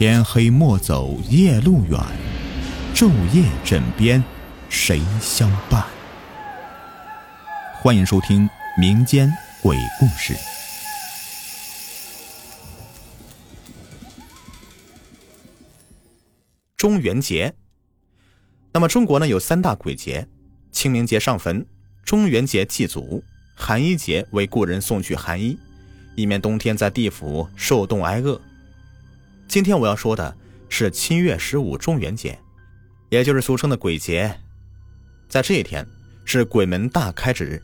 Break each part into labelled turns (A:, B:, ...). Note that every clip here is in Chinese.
A: 天黑莫走夜路远，昼夜枕边谁相伴？欢迎收听民间鬼故事。
B: 中元节，那么中国呢有三大鬼节：清明节上坟，中元节祭祖，寒衣节为故人送去寒衣，以免冬天在地府受冻挨饿。今天我要说的是七月十五中元节，也就是俗称的鬼节。在这一天是鬼门大开之日。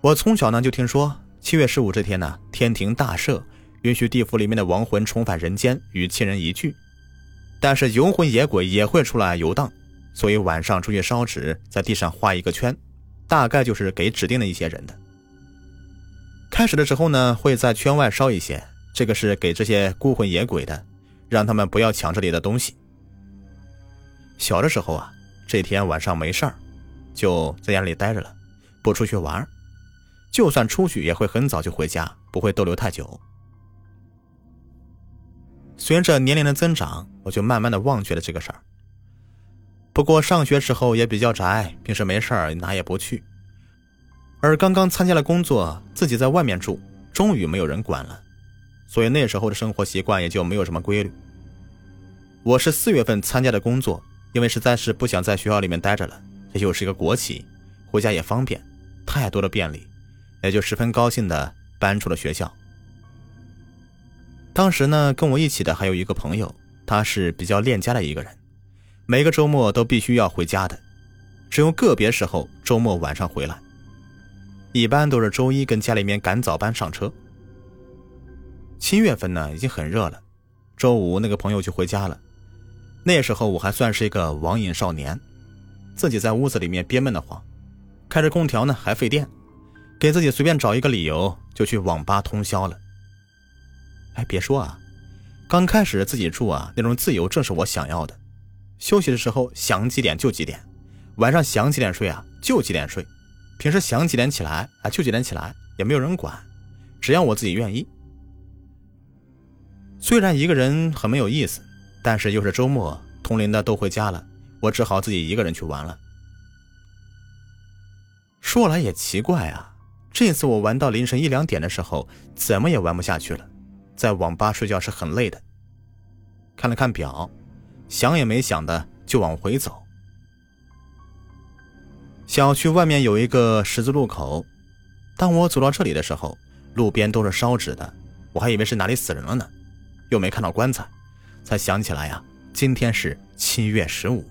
B: 我从小呢就听说七月十五这天呢，天庭大赦，允许地府里面的亡魂重返人间与亲人一聚。但是游魂野鬼也会出来游荡，所以晚上出去烧纸，在地上画一个圈，大概就是给指定的一些人的。开始的时候呢，会在圈外烧一些。这个是给这些孤魂野鬼的，让他们不要抢这里的东西。小的时候啊，这天晚上没事儿，就在家里待着了，不出去玩就算出去也会很早就回家，不会逗留太久。随着年龄的增长，我就慢慢的忘却了这个事儿。不过上学时候也比较宅，平时没事儿哪也不去。而刚刚参加了工作，自己在外面住，终于没有人管了。所以那时候的生活习惯也就没有什么规律。我是四月份参加的工作，因为实在是不想在学校里面待着了，这又是一个国企，回家也方便，太多的便利，也就十分高兴的搬出了学校。当时呢，跟我一起的还有一个朋友，他是比较恋家的一个人，每个周末都必须要回家的，只有个别时候周末晚上回来，一般都是周一跟家里面赶早班上车。七月份呢，已经很热了。周五那个朋友就回家了。那时候我还算是一个网瘾少年，自己在屋子里面憋闷得慌，开着空调呢还费电，给自己随便找一个理由就去网吧通宵了。哎，别说啊，刚开始自己住啊，那种自由正是我想要的。休息的时候想几点就几点，晚上想几点睡啊就几点睡，平时想几点起来啊就几点起来，也没有人管，只要我自己愿意。虽然一个人很没有意思，但是又是周末，同龄的都回家了，我只好自己一个人去玩了。说来也奇怪啊，这次我玩到凌晨一两点的时候，怎么也玩不下去了，在网吧睡觉是很累的。看了看表，想也没想的就往回走。小区外面有一个十字路口，当我走到这里的时候，路边都是烧纸的，我还以为是哪里死人了呢。又没看到棺材，才想起来呀，今天是七月十五，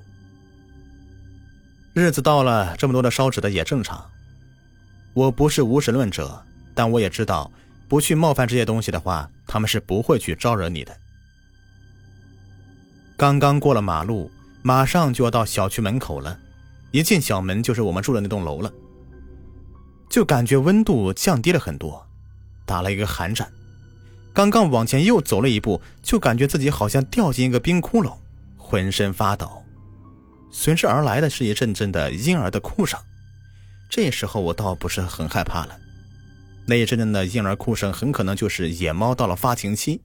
B: 日子到了，这么多的烧纸的也正常。我不是无神论者，但我也知道，不去冒犯这些东西的话，他们是不会去招惹你的。刚刚过了马路，马上就要到小区门口了，一进小门就是我们住的那栋楼了，就感觉温度降低了很多，打了一个寒颤。刚刚往前又走了一步，就感觉自己好像掉进一个冰窟窿，浑身发抖。随之而来的是一阵阵的婴儿的哭声。这时候我倒不是很害怕了，那一阵阵的婴儿哭声很可能就是野猫到了发情期，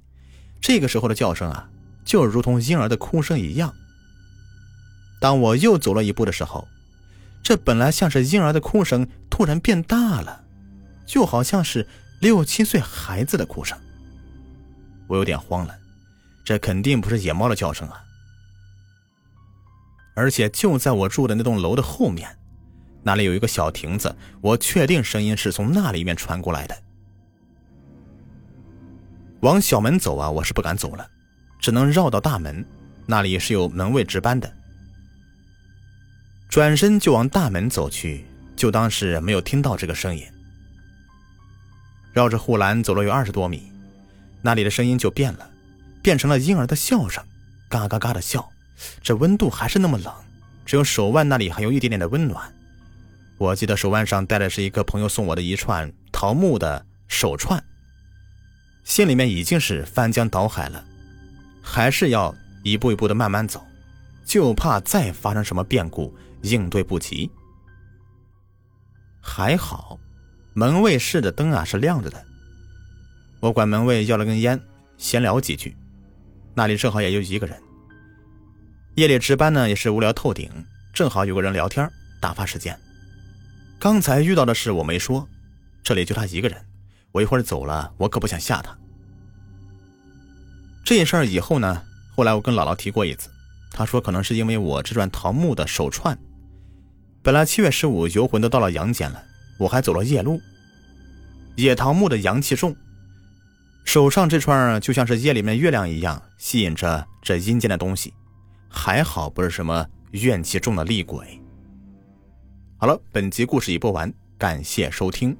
B: 这个时候的叫声啊，就如同婴儿的哭声一样。当我又走了一步的时候，这本来像是婴儿的哭声，突然变大了，就好像是六七岁孩子的哭声。我有点慌了，这肯定不是野猫的叫声啊！而且就在我住的那栋楼的后面，那里有一个小亭子，我确定声音是从那里面传过来的。往小门走啊，我是不敢走了，只能绕到大门，那里是有门卫值班的。转身就往大门走去，就当是没有听到这个声音。绕着护栏走了有二十多米。那里的声音就变了，变成了婴儿的笑声，嘎嘎嘎的笑。这温度还是那么冷，只有手腕那里还有一点点的温暖。我记得手腕上戴的是一个朋友送我的一串桃木的手串，心里面已经是翻江倒海了，还是要一步一步的慢慢走，就怕再发生什么变故，应对不及。还好，门卫室的灯啊是亮着的。我管门卫要了根烟，闲聊几句，那里正好也就一个人。夜里值班呢，也是无聊透顶，正好有个人聊天，打发时间。刚才遇到的事我没说，这里就他一个人，我一会儿走了，我可不想吓他。这事儿以后呢，后来我跟姥姥提过一次，她说可能是因为我这串桃木的手串。本来七月十五游魂都到了阳间了，我还走了夜路。野桃木的阳气重，手上这串就像是夜里面月亮一样，吸引着这阴间的东西。还好不是什么怨气重的厉鬼。好了，本集故事已播完，感谢收听。